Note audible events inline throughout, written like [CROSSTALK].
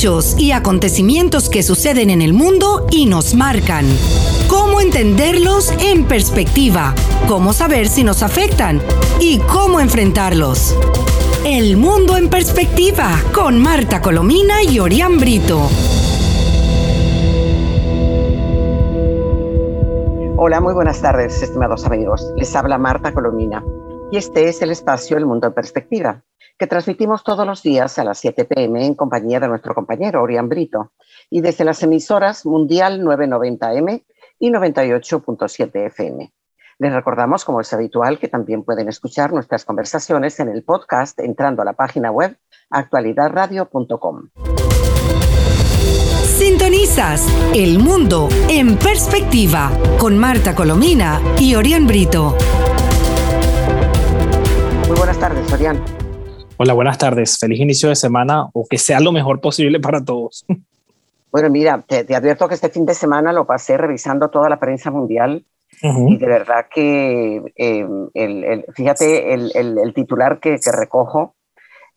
hechos y acontecimientos que suceden en el mundo y nos marcan. Cómo entenderlos en perspectiva, cómo saber si nos afectan y cómo enfrentarlos. El mundo en perspectiva con Marta Colomina y Orián Brito. Hola, muy buenas tardes, estimados amigos. Les habla Marta Colomina y este es el espacio El Mundo en Perspectiva, que transmitimos todos los días a las 7 pm en compañía de nuestro compañero Orián Brito y desde las emisoras Mundial 990M y 98.7 FM. Les recordamos, como es habitual, que también pueden escuchar nuestras conversaciones en el podcast entrando a la página web actualidadradio.com. Sintonizas El Mundo en Perspectiva con Marta Colomina y Orián Brito. Muy buenas tardes, Orián. Hola, buenas tardes. Feliz inicio de semana o que sea lo mejor posible para todos. Bueno, mira, te, advierto que este fin de semana lo pasé revisando toda la prensa mundial y de verdad que, eh, el, fíjate, el, titular que, recojo,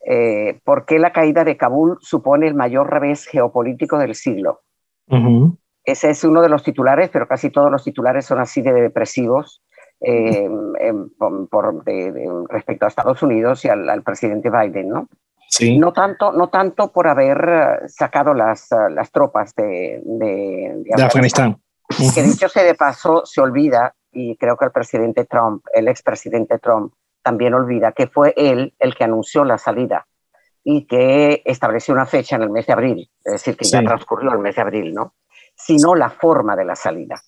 eh, ¿por qué la caída de Kabul supone el mayor revés geopolítico del siglo? Ese es uno de los titulares, pero casi todos los titulares son así de depresivos. Eh, por, respecto a Estados Unidos y al, presidente Biden, ¿no? Sí. No tanto, no tanto por haber sacado las, las tropas de, de, Afganistán. Que dicho sea de paso, se olvida, y creo que el presidente Trump, el expresidente Trump, también olvida que fue él el que anunció la salida y que estableció una fecha en el mes de abril, es decir, que ya transcurrió el mes de abril, ¿no? Sino la forma de la salida.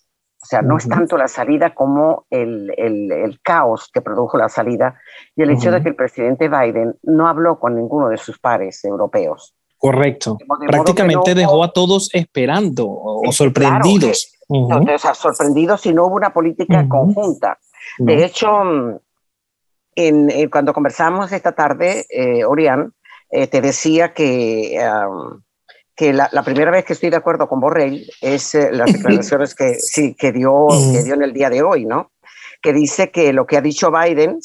O sea, no es tanto la salida como el, el, caos que produjo la salida y el hecho de que el presidente Biden no habló con ninguno de sus pares europeos. Correcto. Prácticamente dejó a todos esperando o sorprendidos. o sea, sorprendidos si no hubo una política conjunta. De hecho, en, cuando conversamos esta tarde, eh, Orián, eh, te decía que que la, primera vez que estoy de acuerdo con Borrell es eh, las [LAUGHS] declaraciones que, sí, que, dio, que dio en el día de hoy, ¿no? Que dice que lo que ha dicho Biden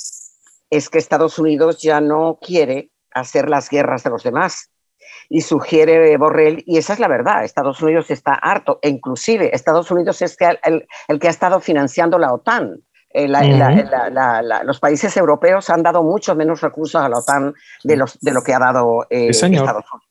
es que Estados Unidos ya no quiere hacer las guerras de los demás. Y sugiere Borrell, y esa es la verdad, Estados Unidos está harto, e inclusive Estados Unidos es el, el que ha estado financiando la OTAN. Eh, los países europeos han dado mucho menos recursos a la OTAN de, los, de lo que ha dado eh, Estados Unidos.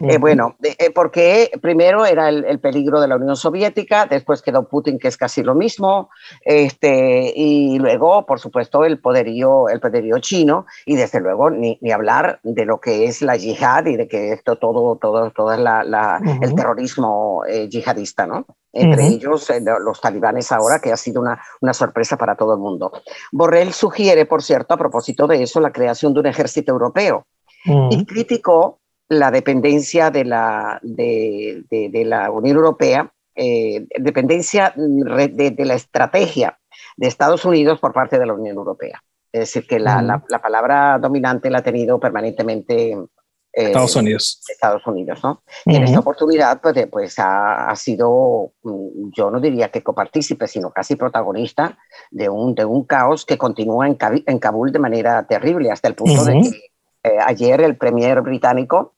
Eh, bueno, eh, porque primero era el, peligro de la Unión Soviética, después quedó Putin, que es casi lo mismo, este, y luego, por supuesto, el poderío, el poderío chino, y desde luego ni, hablar de lo que es la yihad y de que esto todo, todo, todo es la, el terrorismo eh, yihadista, ¿no? Entre ellos los talibanes ahora, que ha sido una, una sorpresa para todo el mundo. Borrell sugiere, por cierto, a propósito de eso, la creación de un ejército europeo. Y criticó la dependencia de la, de, de, la Unión Europea, eh, dependencia de, la estrategia de Estados Unidos por parte de la Unión Europea. Es decir, que la, la, palabra dominante la ha tenido permanentemente eh, Estados Unidos. Estados Unidos, ¿no? Y en esta oportunidad, pues, pues ha, ha, sido, mm, yo no diría que copartícipe, sino casi protagonista de un, de un caos que continúa en, en Kabul de manera terrible, hasta el punto de que eh, ayer el premier británico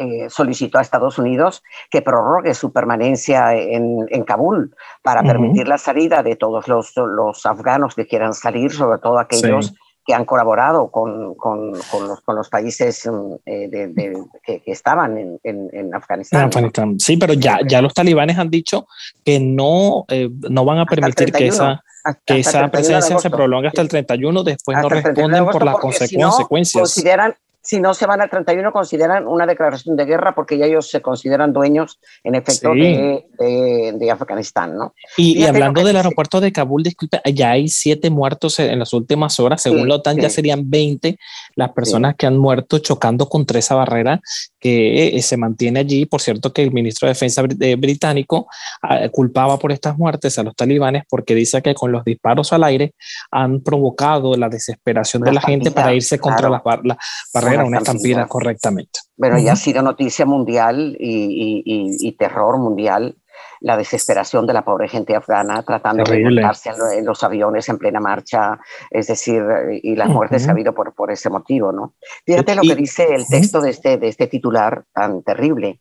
eh, solicitó a Estados Unidos que prorrogue su permanencia en, en Kabul para permitir la salida de todos los, los, afganos que quieran salir, sobre todo aquellos que han colaborado con, con, con, los, con los, países mm, eh, de, que, estaban en, en, Afganistán. Afganistán. Sí, pero ya, ya los talibanes han dicho que no, eh, no van a permitir que esa, que esa presencia se prolongue hasta el 31, después no responden por las consecuencias. consideran, si no se van al 31, consideran una declaración de guerra porque ya ellos se consideran dueños, en efecto, de, de, Afganistán. ¿no? Y, hablando del aeropuerto de Kabul, disculpe, ya hay siete muertos en las últimas horas. Según la OTAN, ya serían 20 las personas que han muerto chocando contra esa barrera que eh, se mantiene allí. Por cierto, que el ministro de Defensa eh, británico ah, culpaba por estas muertes a los talibanes porque dice que con los disparos al aire han provocado la desesperación de la gente para irse contra las, barreras una estampida correctamente. Bueno, ya ha sido noticia mundial y, terror mundial la desesperación de la pobre gente afgana tratando de montarse en, los aviones en plena marcha, es decir, y las muertes ha habido por, por ese motivo, ¿no? Fíjate lo que dice el texto de este, de este titular tan terrible.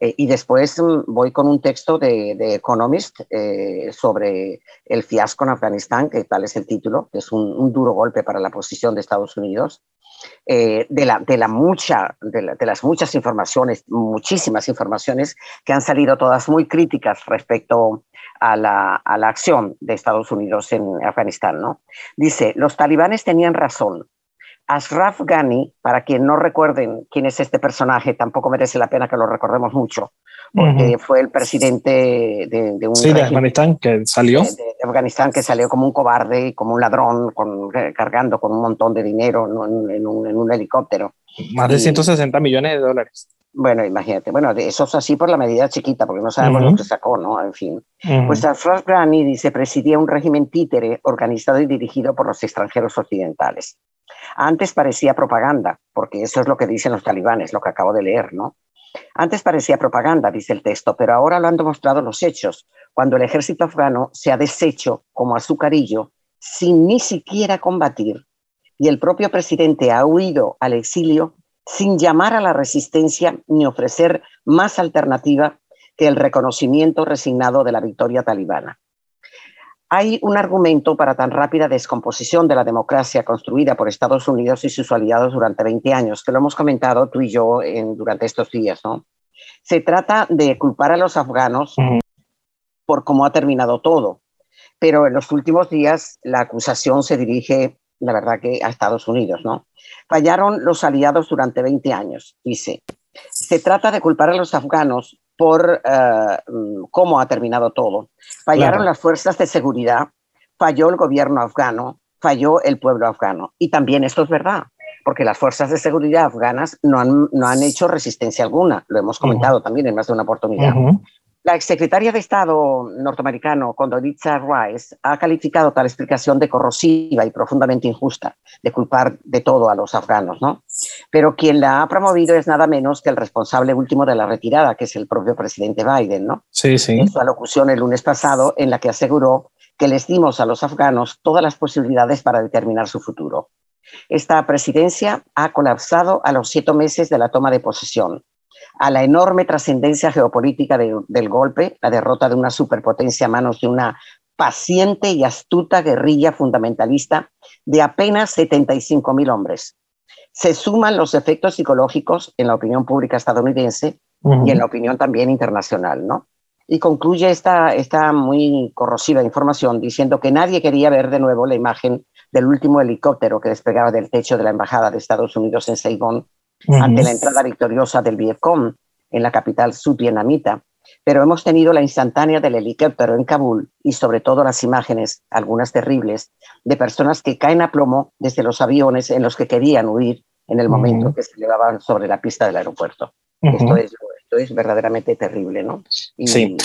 Eh, y después mm, voy con un texto de, de Economist eh, sobre el fiasco en Afganistán, que tal es el título, que es un, duro golpe para la posición de Estados Unidos. Eh, de, la, de, la mucha, de, las muchas informaciones, muchísimas informaciones que han salido todas muy críticas respecto a la, a la acción de Estados Unidos en Afganistán. ¿no? Dice, los talibanes tenían razón Ashraf Ghani, para quien no recuerden quién es este personaje, tampoco merece la pena que lo recordemos mucho, porque fue el presidente de, un... Sí, de Afganistán que salió. De, Afganistán que salió como un cobarde, como un ladrón, cargando con un montón de dinero en, un, helicóptero. Más de 160 millones de dólares. Bueno, imagínate. Bueno, eso es así por la medida chiquita, porque no sabemos lo que sacó, ¿no? En fin. Pues Ashraf Ghani dice, presidía un régimen títere organizado y dirigido por los extranjeros occidentales. Antes parecía propaganda, porque eso es lo que dicen los talibanes, lo que acabo de leer, ¿no? Antes parecía propaganda, dice el texto, pero ahora lo han demostrado los hechos, cuando el ejército afgano se ha deshecho como azucarillo sin ni siquiera combatir y el propio presidente ha huido al exilio sin llamar a la resistencia ni ofrecer más alternativa que el reconocimiento resignado de la victoria talibana. Hay un argumento para tan rápida descomposición de la democracia construida por Estados Unidos y sus aliados durante 20 años, que lo hemos comentado tú y yo en, durante estos días. ¿no? Se trata de culpar a los afganos por cómo ha terminado todo, pero en los últimos días la acusación se dirige, la verdad, que a Estados Unidos. ¿no? Fallaron los aliados durante 20 años, dice. Se trata de culpar a los afganos por mm, cómo ha terminado todo. Fallaron las fuerzas de seguridad, falló el gobierno afgano, falló el pueblo afgano. Y también esto es verdad, porque las fuerzas de seguridad afganas no han, no han hecho resistencia alguna. Lo hemos comentado también en más de una oportunidad. La exsecretaria de Estado norteamericano, Condoleezza Rice, ha calificado tal explicación de corrosiva y profundamente injusta, de culpar de todo a los afganos, ¿no? Pero quien la ha promovido es nada menos que el responsable último de la retirada, que es el propio presidente Biden, ¿no? Sí, sí. En su alocución el lunes pasado, en la que aseguró que les dimos a los afganos todas las posibilidades para determinar su futuro. Esta presidencia ha colapsado a los siete meses de la toma de posesión a la enorme trascendencia geopolítica del golpe, la derrota de una superpotencia a manos de una paciente y astuta guerrilla fundamentalista de apenas 75 mil hombres. Se suman los efectos psicológicos en la opinión pública estadounidense y en la opinión también internacional, ¿no? Y concluye esta, esta muy corrosiva información diciendo que nadie quería ver de nuevo la imagen del último helicóptero que despegaba del techo de la Embajada de Estados Unidos en Saigón ante la entrada victoriosa del Vietcong en la capital subvietnamita, pero hemos tenido la instantánea del helicóptero en Kabul y sobre todo las imágenes, algunas terribles, de personas que caen a plomo desde los aviones en los que querían huir en el momento que se elevaban sobre la pista del aeropuerto. esto, es, esto, es, verdaderamente terrible, ¿no? sí.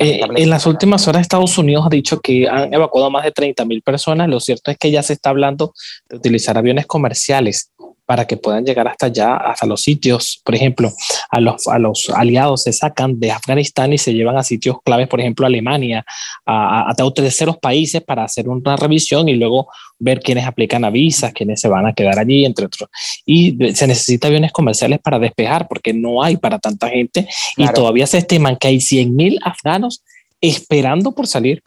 Eh, en las últimas horas Estados Unidos ha dicho que han evacuado más de 30.000 personas. Lo cierto es que ya se está hablando de utilizar aviones comerciales para que puedan llegar hasta allá, hasta los sitios. Por ejemplo, a los, a los aliados se sacan de Afganistán y se llevan a sitios claves, por ejemplo, Alemania, a, a, terceros países para hacer una revisión y luego ver quiénes aplican a visas, quiénes se van a quedar allí, entre otros. Y se necesita aviones comerciales para despejar porque no hay para tanta gente y todavía se estiman que hay 100.000 afganos esperando por salir.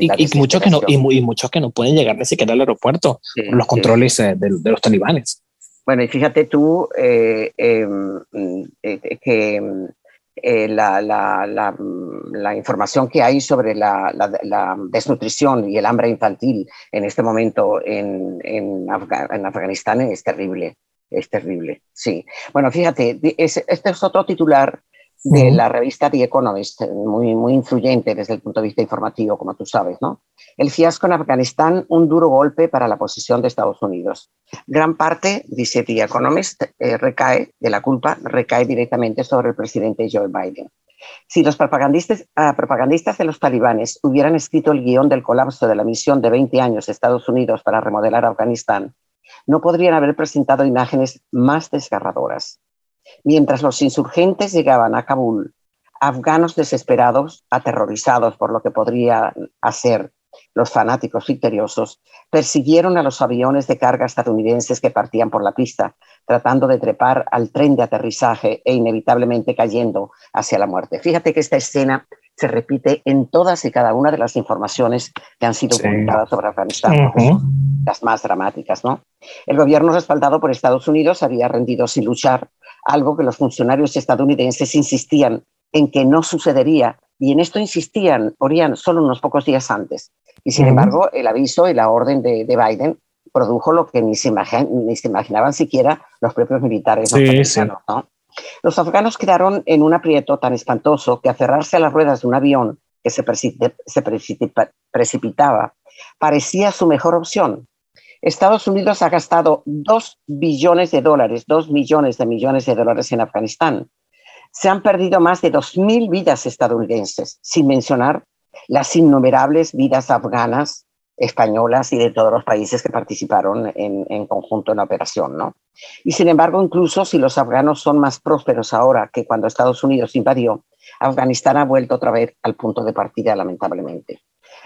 Y, muchos que no y, muchos que no pueden llegar ni siquiera al aeropuerto por los controles eh, de, de, los talibanes bueno, y fíjate tú eh, em, eh, que eh, la, la, la, información que hay sobre la, desnutrición y el hambre infantil en este momento en, en, Afganistán es terrible, es terrible, sí. Bueno, fíjate, este es otro titular de la revista The Economist, muy, muy influyente desde el punto de vista informativo, como tú sabes, ¿no? El fiasco en Afganistán, un duro golpe para la posición de Estados Unidos. Gran parte, dice The Economist, eh, recae de la culpa, recae directamente sobre el presidente Joe Biden. Si los propagandistas, ah, propagandistas de los talibanes hubieran escrito el guion del colapso de la misión de 20 años de Estados Unidos para remodelar Afganistán, no podrían haber presentado imágenes más desgarradoras. Mientras los insurgentes llegaban a Kabul afganos desesperados, aterrorizados por lo que podría hacer los fanáticos victoriosos, persiguieron a los aviones de carga estadounidenses que partían por la pista, tratando de trepar al tren de aterrizaje e inevitablemente cayendo hacia la muerte. Fíjate que esta escena se repite en todas y cada una de las informaciones que han sido publicadas sobre Afganistán, las más dramáticas. ¿no? El gobierno respaldado por Estados Unidos había rendido sin luchar, algo que los funcionarios estadounidenses insistían en que no sucedería, y en esto insistían, Orián, solo unos pocos días antes. Y sin embargo, el aviso y la orden de, Biden produjo lo que ni se, ni se, imaginaban siquiera los propios militares Los afganos quedaron en un aprieto tan espantoso que aferrarse a las ruedas de un avión que se, precipitaba parecía su mejor opción. Estados Unidos ha gastado dos billones de dólares, dos millones de millones de dólares en Afganistán. Se han perdido más de 2.000 vidas estadounidenses, sin mencionar las innumerables vidas afganas, españolas y de todos los países que participaron en, conjunto en la operación. ¿no? Y sin embargo, incluso si los afganos son más prósperos ahora que cuando Estados Unidos invadió, Afganistán ha vuelto otra vez al punto de partida, lamentablemente.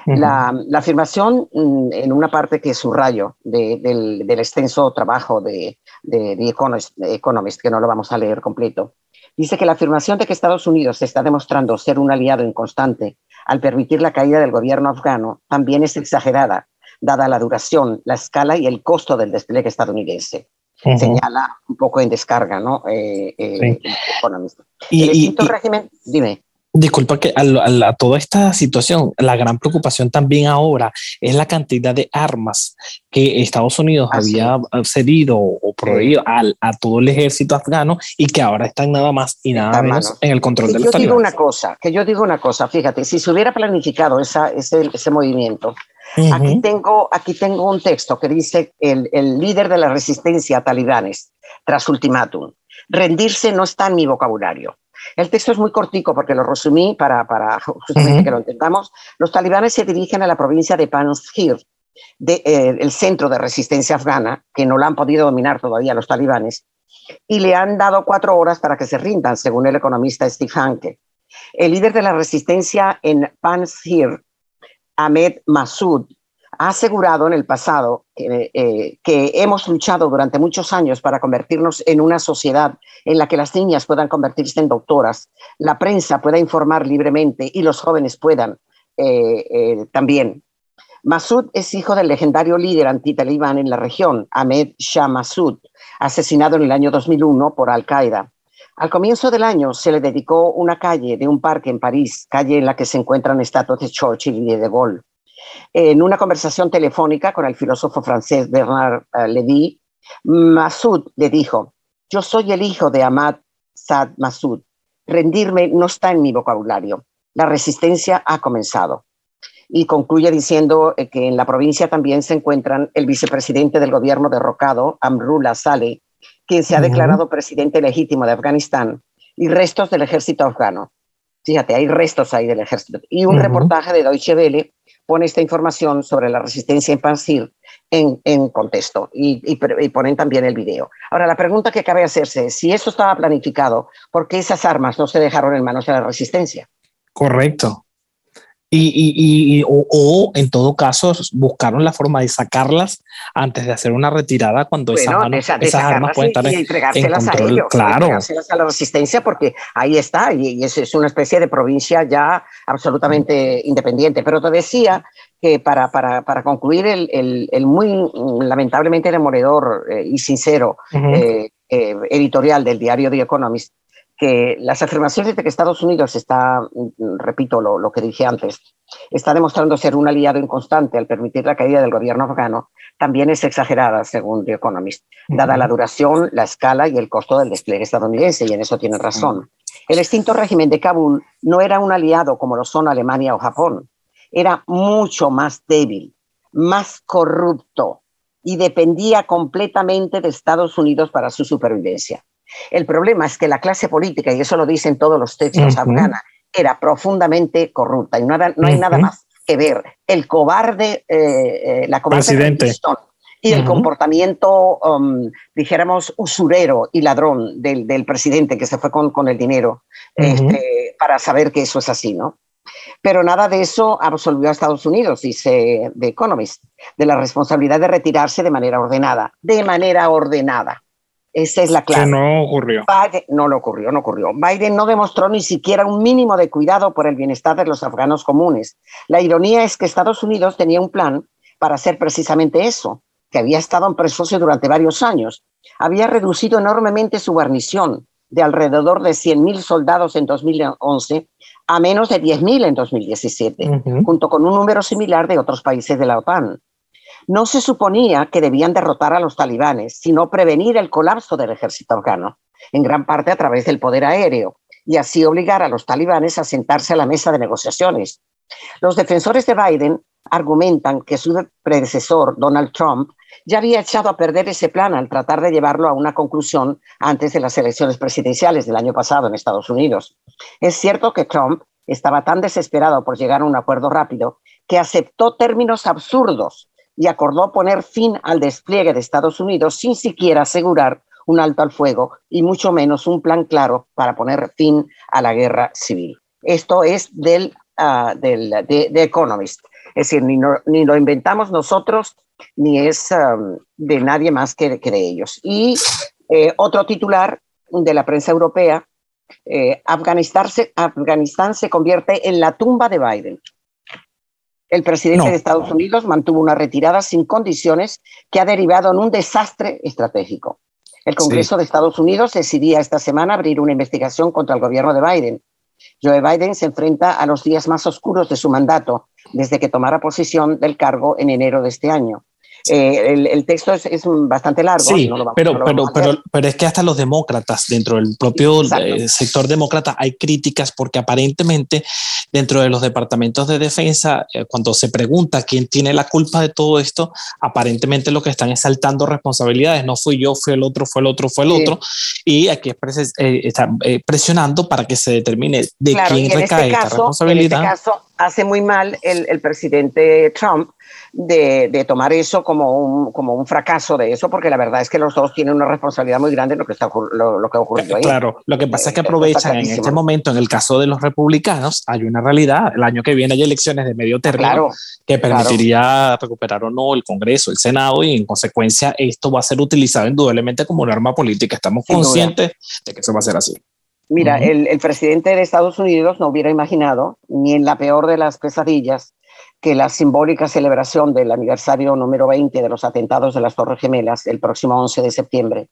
la, afirmación, mm, en una parte que subrayo del, extenso trabajo de, de, de Economist, que no lo vamos a leer completo, dice que la afirmación de que Estados Unidos está demostrando ser un aliado inconstante al permitir la caída del gobierno afgano también es exagerada, dada la duración, la escala y el costo del despliegue estadounidense. Señala un poco en descarga, ¿no? Eh, eh, y, el régimen, dime. Disculpa que a, toda esta situación, la gran preocupación también ahora es la cantidad de armas que Estados Unidos había cedido o prohibido a todo el ejército afgano y que ahora están nada más y nada menos en el control de los Yo digo una cosa, que yo digo una cosa, fíjate, si se hubiera planificado esa, ese, ese movimiento, aquí, tengo, aquí tengo un texto que dice el, el líder de la resistencia talibanes tras ultimátum, rendirse no está en mi vocabulario. El texto es muy cortico porque lo resumí para, para justamente que lo entendamos. Los talibanes se dirigen a la provincia de Panjshir, de, eh, el centro de resistencia afgana, que no la han podido dominar todavía los talibanes, y le han dado cuatro horas para que se rindan, según el economista Steve Hanke. El líder de la resistencia en Panjshir, Ahmed Massoud, ha asegurado en el pasado eh, que hemos luchado durante muchos años para convertirnos en una sociedad en la que las niñas puedan convertirse en doctoras, la prensa pueda informar libremente y los jóvenes puedan eh, eh, también. Massoud es hijo del legendario líder anti-talibán en la región, Ahmed Shah Massoud, asesinado en el año 2001 por Al-Qaeda. Al comienzo del año se le dedicó una calle de un parque en París, calle en la que se encuentran estatuas de Churchill y de De Gaulle. En una conversación telefónica con el filósofo francés Bernard eh, Lévy, Massoud le dijo, yo soy el hijo de Ahmad Saad Massoud. Rendirme no está en mi vocabulario. La resistencia ha comenzado. Y concluye diciendo eh, que en la provincia también se encuentran el vicepresidente del gobierno derrocado, Amrullah Saleh, quien se ha declarado presidente legítimo de Afganistán, y restos del ejército afgano. Fíjate, hay restos ahí del ejército. Y un reportaje de Deutsche Welle pone esta información sobre la resistencia en Pansir en, en contexto y, y, ponen también el video. Ahora, la pregunta que cabe hacerse es, si esto estaba planificado, ¿por qué esas armas no se dejaron en manos de la resistencia? Correcto. Y, y, o, en todo caso buscaron la forma de sacarlas antes de hacer una retirada cuando esas, armas pueden estar en, control. claro. a la resistencia porque ahí está y, es, es, una especie de provincia ya absolutamente independiente. Pero te decía que para, para, para concluir el, el, el, muy lamentablemente demoledor eh, y sincero eh, eh, editorial del diario The Economist, que las afirmaciones de que Estados Unidos está, mm, repito lo, que dije antes, está demostrando ser un aliado inconstante al permitir la caída del gobierno afgano, también es exagerada, según The Economist, dada la duración, la escala y el costo del despliegue estadounidense, y en eso tiene razón. El extinto régimen de Kabul no era un aliado como lo son Alemania o Japón, era mucho más débil, más corrupto y dependía completamente de Estados Unidos para su supervivencia. El problema es que la clase política, y eso lo dicen todos los textos afganos, era profundamente corrupta y no, hay nada más que ver. El cobarde, eh, eh, la cobarde y el comportamiento, um, dijéramos, usurero y ladrón del, presidente que se fue con, el dinero, este, para saber que eso es así, ¿no? Pero nada de eso absolvió a Estados Unidos, dice The Economist, de la responsabilidad de retirarse de manera ordenada, de manera ordenada. Esa es la clave. Que no ocurrió. no lo ocurrió, no ocurrió. Biden no demostró ni siquiera un mínimo de cuidado por el bienestar de los afganos comunes. La ironía es que Estados Unidos tenía un plan para hacer precisamente eso, que había estado en presocio durante varios años. Había reducido enormemente su guarnición de alrededor de 100.000 soldados en 2011 a menos de 10.000 en 2017, junto con un número similar de otros países de la OTAN. No se suponía que debían derrotar a los talibanes, sino prevenir el colapso del ejército afgano, en gran parte a través del poder aéreo, y así obligar a los talibanes a sentarse a la mesa de negociaciones. Los defensores de Biden argumentan que su predecesor, Donald Trump, ya había echado a perder ese plan al tratar de llevarlo a una conclusión antes de las elecciones presidenciales del año pasado en Estados Unidos. Es cierto que Trump estaba tan desesperado por llegar a un acuerdo rápido que aceptó términos absurdos y acordó poner fin al despliegue de Estados Unidos sin siquiera asegurar un alto al fuego y mucho menos un plan claro para poner fin a la guerra civil. Esto es del, uh, del de, Economist. Es decir, ni, ni, lo inventamos nosotros, ni es de nadie más que, de ellos. Y eh, otro titular de la prensa europea, eh, Afganistán se convierte en la tumba de Biden. El presidente de Estados Unidos mantuvo una retirada sin condiciones que ha derivado en un desastre estratégico. El Congreso de Estados Unidos decidía esta semana abrir una investigación contra el gobierno de Biden. Joe Biden se enfrenta a los días más oscuros de su mandato desde que tomara posición del cargo en enero de este año. Eh, el, texto es, bastante largo. Sí, pero, pero, pero, pero, es que hasta los demócratas, dentro del propio eh, sector demócrata, hay críticas porque aparentemente dentro de los departamentos de defensa, eh, cuando se pregunta quién tiene la culpa de todo esto, aparentemente lo que están es saltando responsabilidades. No fui yo, fue el otro, fue el otro, fue el otro. Y aquí están presionando para que se determine de quién este recae esta responsabilidad. En este caso, hace muy mal el, el presidente Trump de, tomar eso como un, como un fracaso de eso, porque la verdad es que los dos tienen una responsabilidad muy grande en lo que, está, lo, que ha ocurrido ahí. Claro, lo que pasa es que eh, aprovechan en este momento, en el caso de los republicanos, hay una realidad. El año que viene hay elecciones de medio término que permitiría recuperar o no el Congreso, el Senado, y en consecuencia esto va a ser utilizado indudablemente como un arma política. Estamos conscientes de que eso va a ser así. Mira, el, el, presidente de Estados Unidos no hubiera imaginado, ni en la peor de las pesadillas, que la simbólica celebración del aniversario número 20 de los atentados de las Torres Gemelas, el próximo 11 de septiembre,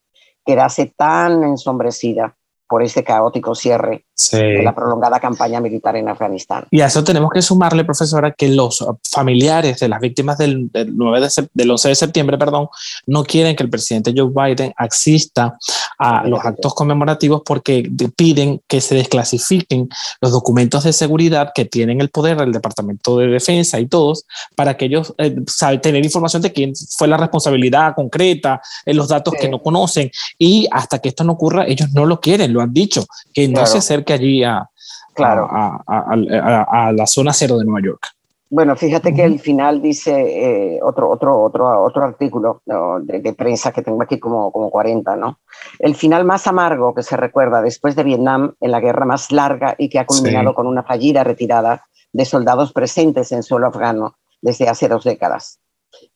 quedase tan ensombrecida por este caótico cierre de la prolongada campaña militar en Afganistán. Y a eso tenemos que sumarle, profesora, que los familiares de las víctimas del, 9 de, del 11 de septiembre perdón, no quieren que el presidente Joe Biden asista a los actos conmemorativos porque piden que se desclasifiquen los documentos de seguridad que tienen el poder del Departamento de Defensa y todos para que ellos eh, saben tener información de quién fue la responsabilidad concreta, en los datos que no conocen. Y hasta que esto no ocurra ellos no lo quieren, lo han dicho, que no se acerque allí a, claro. a, la zona cero de Nueva York. Bueno, fíjate que el final dice eh, otro, otro, otro, otro artículo de, prensa que tengo aquí como, como 40, ¿no? El final más amargo que se recuerda después de Vietnam, en la guerra más larga y que ha culminado con una fallida retirada de soldados presentes en suelo afgano desde hace dos décadas.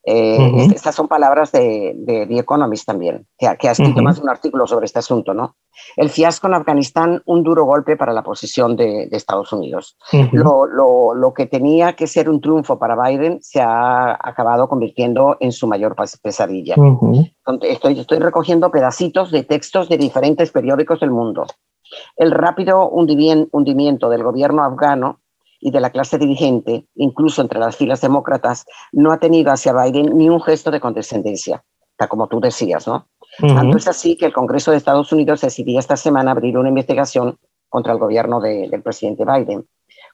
Eh, estas son palabras de, de, The Economist también, que, ha escrito más de un artículo sobre este asunto, ¿no? El fiasco en Afganistán, un duro golpe para la posición de, Estados Unidos. lo, lo, lo, que tenía que ser un triunfo para Biden se ha acabado convirtiendo en su mayor pesadilla. estoy, estoy recogiendo pedacitos de textos de diferentes periódicos del mundo. El rápido hundimiento del gobierno afgano y de la clase dirigente, incluso entre las filas demócratas, no ha tenido hacia Biden ni un gesto de condescendencia, como tú decías, ¿no? Tanto es así que el Congreso de Estados Unidos decidía esta semana abrir una investigación contra el gobierno del presidente Biden.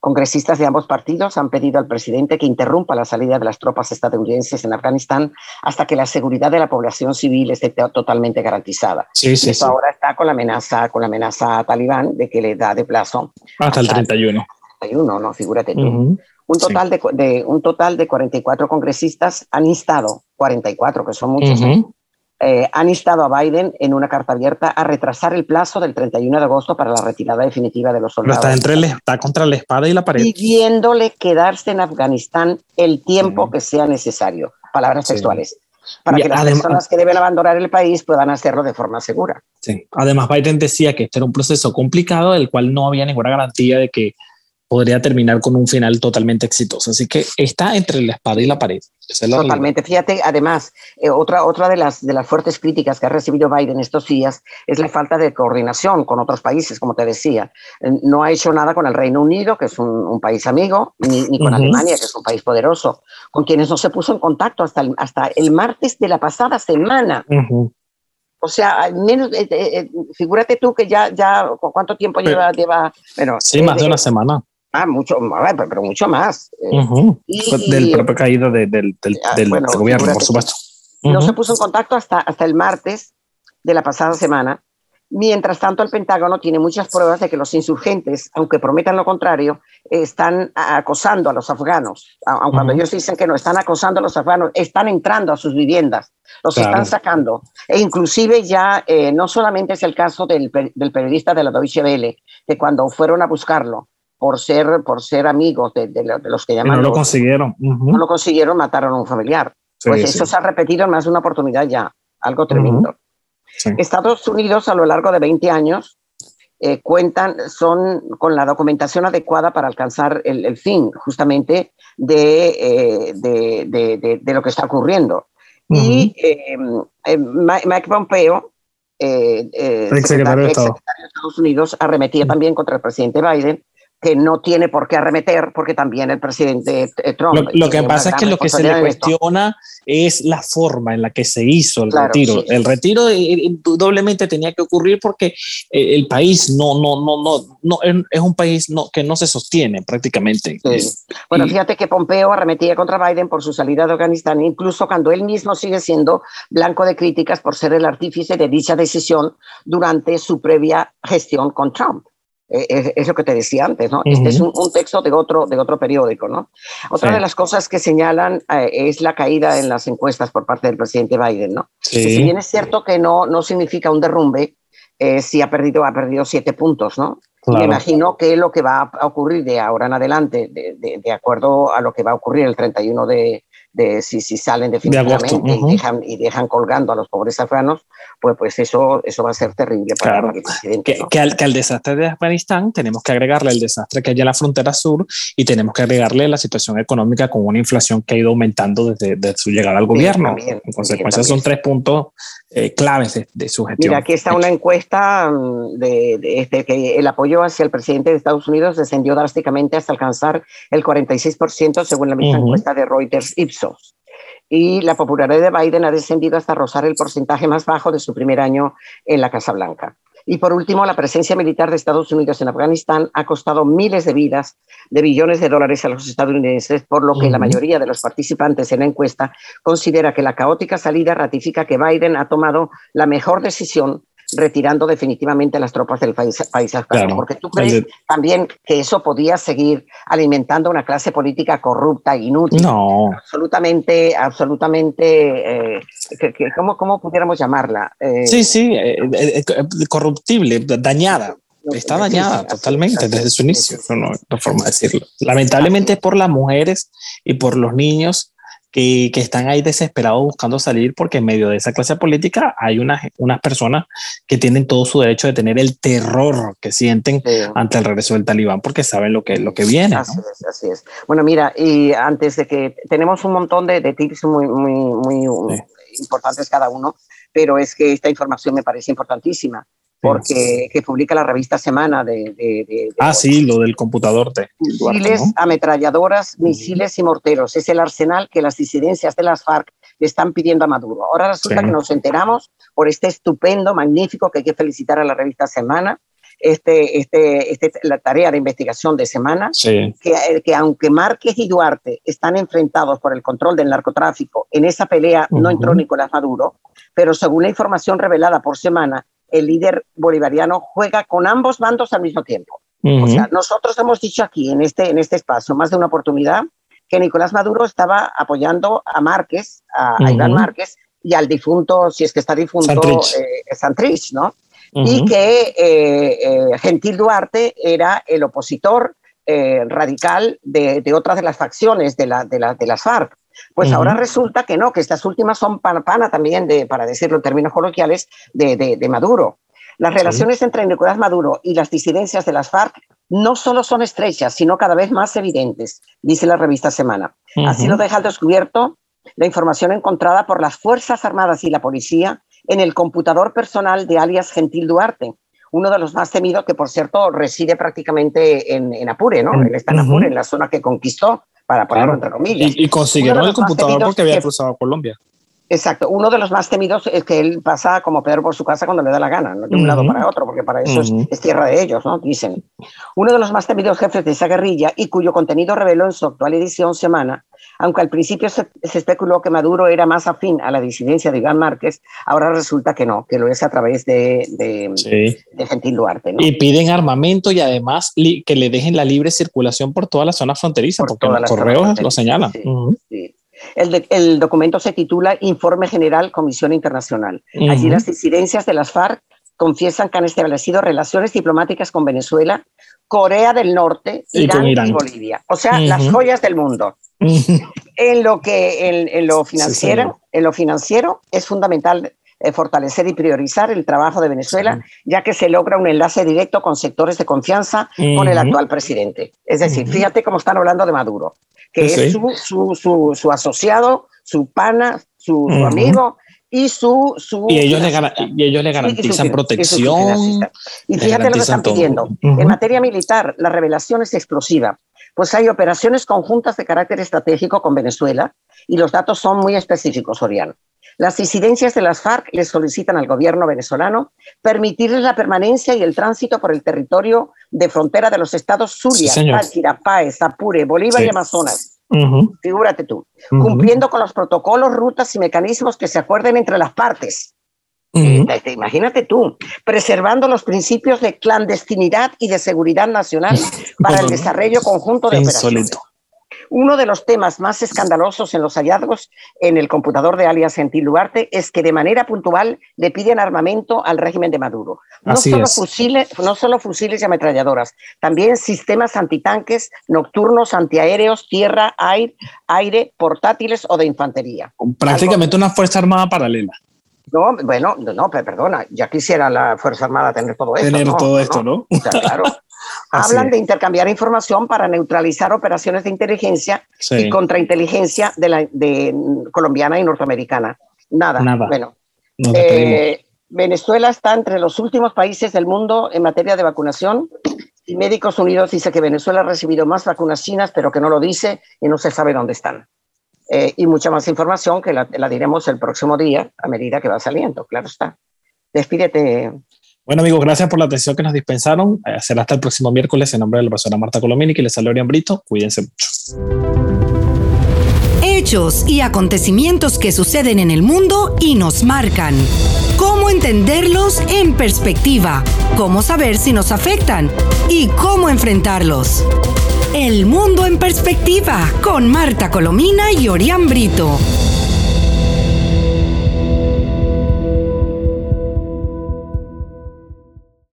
Congresistas de ambos partidos han pedido al presidente que interrumpa la salida de las tropas estadounidenses en Afganistán hasta que la seguridad de la población civil esté totalmente garantizada. Sí, sí, Eso ahora está con la amenaza, con la amenaza talibán de que le da de plazo hasta el 31. 31, ¿no? Figúrate tú. un, total de, un total de 44 congresistas han instado, 44, que son muchos, eh, han instado a Biden en una carta abierta a retrasar el plazo del 31 de agosto para la retirada definitiva de los soldados. está, entre está contra la espada y la pared. Pidiéndole quedarse en Afganistán el tiempo que sea necesario. Palabras textuales para que las personas que deben abandonar el país puedan hacerlo de forma segura. Sí. Además, Biden decía que este era un proceso complicado del cual no había ninguna garantía de que podría terminar con un final totalmente exitoso. Así que está entre la espada y la pared. Totalmente. Fíjate, además, eh, otra, otra de, las, de las fuertes críticas que ha recibido Biden estos días es la falta de coordinación con otros países, como te decía. Eh, no ha hecho nada con el Reino Unido, que es un, país amigo, ni, con Alemania, que es un país poderoso, con quienes no se puso en contacto hasta el, hasta el martes de la pasada semana. O sea, al menos, eh, figúrate tú que ya, ya, ¿cuánto tiempo lleva? lleva bueno, sí, más de una semana. Ah, mucho, pero mucho más. y, del propio caído del, del, ah, del, gobierno, por supuesto. No se puso en contacto hasta, hasta el martes de la pasada semana. Mientras tanto, el Pentágono tiene muchas pruebas de que los insurgentes, aunque prometan lo contrario, están acosando a los afganos. Aunque cuando ellos dicen que no están acosando a los afganos, están entrando a sus viviendas, los están sacando. E inclusive ya eh, no solamente es el caso del, del periodista de la Deutsche Welle, que cuando fueron a buscarlo, por ser, por ser amigos de, de, los que llaman. no lo consiguieron. No lo consiguieron, mataron a un familiar. pues eso se ha repetido en más de una oportunidad ya, algo tremendo. Estados Unidos a lo largo de 20 años eh, cuentan, son con la documentación adecuada para alcanzar el, fin justamente de, eh, de, de, lo que está ocurriendo. Y em, em, Mike Pompeo, eh, secretario, de Estados Unidos, arremetía también contra el presidente Biden que no tiene por qué arremeter, porque también el presidente eh, Trump. Lo, que pasa es que lo que se le cuestiona es la forma en la que se hizo el retiro. El retiro indudablemente tenía que ocurrir porque eh, el país no, no, no, no, no es un país no, que no se sostiene prácticamente. Bueno, fíjate que Pompeo arremetía contra Biden por su salida de Afganistán, incluso cuando él mismo sigue siendo blanco de críticas por ser el artífice de dicha decisión durante su previa gestión con Trump. Eh, es, lo que te decía antes, ¿no? Este es un, texto de otro, de otro periódico, ¿no? Otra de las cosas que señalan eh, es la caída en las encuestas por parte del presidente Biden, ¿no? si bien es cierto que no, no significa un derrumbe, eh, sí ha perdido, ha perdido siete puntos, ¿no? Me imagino que lo que va a ocurrir de ahora en adelante, de, de, acuerdo a lo que va a ocurrir el 31 de, de si, si salen definitivamente y, dejan, y dejan colgando a los pobres afganos, pues, pues eso, eso va a ser terrible para, el presidente. Que, al, que, al, desastre de Afganistán tenemos que agregarle el desastre que hay en la frontera sur y tenemos que agregarle la situación económica con una inflación que ha ido aumentando desde, su llegada al gobierno. en consecuencia, son tres puntos eh, claves de, su gestión. Mira, aquí está una encuesta mm, de, este, que el apoyo hacia el presidente de Estados Unidos descendió drásticamente hasta alcanzar el 46% según la misma encuesta de Reuters Ipsos y la popularidad de Biden ha descendido hasta rozar el porcentaje más bajo de su primer año en la Casa Blanca. Y por último, la presencia militar de Estados Unidos en Afganistán ha costado miles de vidas, de billones de dólares a los estadounidenses, por lo que la mayoría de los participantes en la encuesta considera que la caótica salida ratifica que Biden ha tomado la mejor decisión retirando definitivamente las tropas del país, país afgano. porque tú crees también que eso podía seguir alimentando una clase política corrupta, inútil, no. absolutamente, absolutamente, eh, ¿cómo, ¿cómo, pudiéramos llamarla? Eh, sí, sí, eh, eh, corruptible, dañada. Está dañada totalmente desde su inicio, no, no forma de decirlo. Lamentablemente por las mujeres y por los niños que, que, están ahí desesperados buscando salir porque en medio de esa clase política hay unas, unas personas que tienen todo su derecho de tener el terror que sienten ante el regreso del talibán porque saben lo que, lo que viene. Así es, así es. Bueno, mira, y antes de que tenemos un montón de, de tips muy, muy, muy importantes cada uno, pero es que esta información me parece importantísima porque que publica la revista Semana de... de, ah, sí, lo del computador de... Misiles, ametralladoras, misiles y morteros. Es el arsenal que las disidencias de las FARC le están pidiendo a Maduro. Ahora resulta que nos enteramos por este estupendo, magnífico, que hay que felicitar a la revista Semana, este, este, este, la tarea de investigación de semana, que, que, aunque Márquez y Duarte están enfrentados por el control del narcotráfico, en esa pelea no entró Nicolás Maduro, pero según la información revelada por semana, el líder bolivariano juega con ambos bandos al mismo tiempo. O sea, nosotros hemos dicho aquí en este, en este espacio más de una oportunidad que Nicolás Maduro estaba apoyando a Márquez, a, Iván Márquez, y al difunto, si es que está difunto, Santrich, ¿no? Y que Gentil Duarte era el opositor radical de, de, otras de las facciones de, la, de, la, de las FARC. Pues ahora resulta que no, que estas últimas son pana, también, de, para decirlo en términos coloquiales, de, de Maduro. Las relaciones entre Nicolás Maduro y las disidencias de las FARC no solo son estrechas, sino cada vez más evidentes, dice la revista Semana. Así lo deja al descubierto la información encontrada por las Fuerzas Armadas y la Policía en el computador personal de alias Gentil Duarte, uno de los más temidos que, por cierto, reside prácticamente en, Apure, ¿no? Él está en Apure, en la zona que conquistó, para ponerlo entre comillas. Y, consiguieron el computador porque había cruzado Colombia. Exacto. Uno de los más temidos es que él pasa como Pedro por su casa cuando le da la gana, no de un lado para otro, porque para eso es, tierra de ellos, ¿no? Dicen. Uno de los más temidos jefes de esa guerrilla y cuyo contenido reveló en su actual edición Semana, aunque al principio se, especuló que Maduro era más afín a la disidencia de Iván Márquez, ahora resulta que no, que lo es a través de, de, Gentil Duarte. Y piden armamento y además que le dejen la libre circulación por toda la zona fronteriza, porque los correos lo señalan. Sí, el, documento se titula Informe General Comisión Internacional. Allí las disidencias de las FARC confiesan que han establecido relaciones diplomáticas con Venezuela, Corea del Norte, Irán y, Bolivia. O sea, las joyas del mundo. [LAUGHS] en lo que en, lo financiero, en lo financiero es fundamental eh, fortalecer y priorizar el trabajo de Venezuela, ya que se logra un enlace directo con sectores de confianza con el actual presidente. Es decir, fíjate cómo están hablando de Maduro que es su, su, asociado, su pana, su, amigo y su... su y, ellos le, y ellos le garantizan protección. Y, fíjate lo que están pidiendo. En materia militar, la revelación es explosiva, pues hay operaciones conjuntas de carácter estratégico con Venezuela y los datos son muy específicos, Orián. Las disidencias de las FARC le solicitan al gobierno venezolano permitirles la permanencia y el tránsito por el territorio de frontera de los estados Zulia, sí, Páez, Apure, Bolívar y Amazonas. Figúrate tú, cumpliendo con los protocolos, rutas y mecanismos que se acuerden entre las partes. Eh, imagínate tú, preservando los principios de clandestinidad y de seguridad nacional [LAUGHS] para el desarrollo conjunto de operaciones. Uno de los temas más escandalosos en los hallazgos en el computador de alias Gentil Duarte es que de manera puntual le piden armamento al régimen de Maduro. No solo, fusiles, no solo fusiles y ametralladoras, también sistemas antitanques, nocturnos, antiaéreos, tierra, aire, aire portátiles o de infantería. Prácticamente una fuerza armada paralela. No, bueno, no, perdona, ya quisiera la Fuerza Armada tener todo esto. Tener todo esto, ¿no? claro. [LAUGHS] Hablan de intercambiar información para neutralizar operaciones de inteligencia y contrainteligencia de la de colombiana y norteamericana. Nada. Nada. Bueno, eh, Venezuela está entre los últimos países del mundo en materia de vacunación y Médicos Unidos dice que Venezuela ha recibido más vacunas chinas, pero que no lo dice y no se sabe dónde están. Eh, y mucha más información que la, la diremos el próximo día a medida que va saliendo, claro está. Despídete, bueno, amigos, gracias por la atención que nos dispensaron. Eh, será hasta el próximo miércoles en nombre de la persona Marta Colomini, que les salió Orián Brito. Cuídense mucho. Hechos y acontecimientos que suceden en el mundo y nos marcan. Cómo entenderlos en perspectiva, cómo saber si nos afectan y cómo enfrentarlos. El mundo en perspectiva con Marta Colomina y Orián Brito.